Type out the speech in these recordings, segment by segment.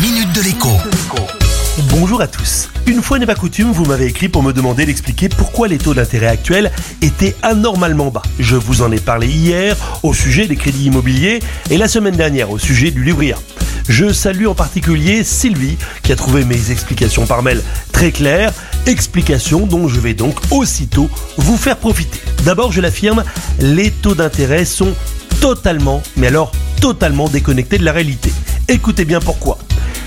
minute de l'écho. Bonjour à tous. Une fois n'est pas coutume, vous m'avez écrit pour me demander d'expliquer pourquoi les taux d'intérêt actuels étaient anormalement bas. Je vous en ai parlé hier au sujet des crédits immobiliers et la semaine dernière au sujet du livret A. Je salue en particulier Sylvie qui a trouvé mes explications par mail très claires, explications dont je vais donc aussitôt vous faire profiter. D'abord, je l'affirme, les taux d'intérêt sont totalement, mais alors totalement déconnectés de la réalité. Écoutez bien pourquoi.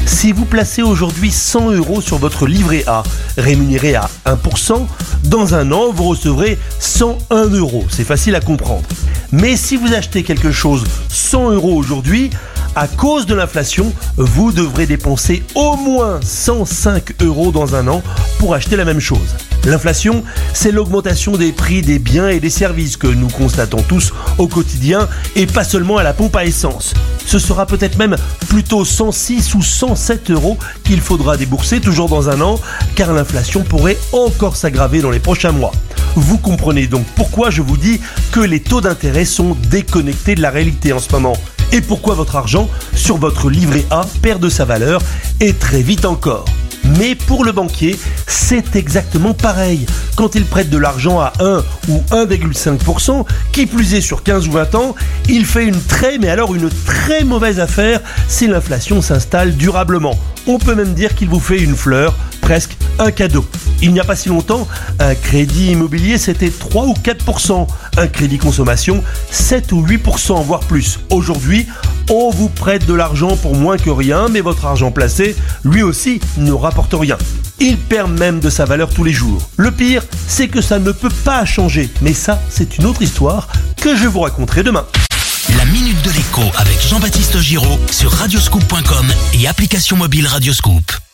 Si vous placez aujourd'hui 100 euros sur votre livret A, rémunéré à 1%, dans un an, vous recevrez 101 euros. C'est facile à comprendre. Mais si vous achetez quelque chose 100 euros aujourd'hui, à cause de l'inflation, vous devrez dépenser au moins 105 euros dans un an pour acheter la même chose. L'inflation, c'est l'augmentation des prix des biens et des services que nous constatons tous au quotidien et pas seulement à la pompe à essence. Ce sera peut-être même plutôt 106 ou 107 euros qu'il faudra débourser toujours dans un an car l'inflation pourrait encore s'aggraver dans les prochains mois. Vous comprenez donc pourquoi je vous dis que les taux d'intérêt sont déconnectés de la réalité en ce moment et pourquoi votre argent sur votre livret A perd de sa valeur et très vite encore? Mais pour le banquier, c'est exactement pareil. Quand il prête de l'argent à 1 ou 1,5%, qui plus est sur 15 ou 20 ans, il fait une très mais alors une très mauvaise affaire si l'inflation s'installe durablement. On peut même dire qu'il vous fait une fleur, presque un cadeau. Il n'y a pas si longtemps, un crédit immobilier c'était 3 ou 4%, un crédit consommation 7 ou 8%, voire plus. Aujourd'hui, on vous prête de l'argent pour moins que rien, mais votre argent placé, lui aussi, ne rapporte rien. Il perd même de sa valeur tous les jours. Le pire, c'est que ça ne peut pas changer, mais ça, c'est une autre histoire que je vous raconterai demain. La minute de l'écho avec Jean-Baptiste Giraud sur radioscoop.com et application mobile Radioscoop.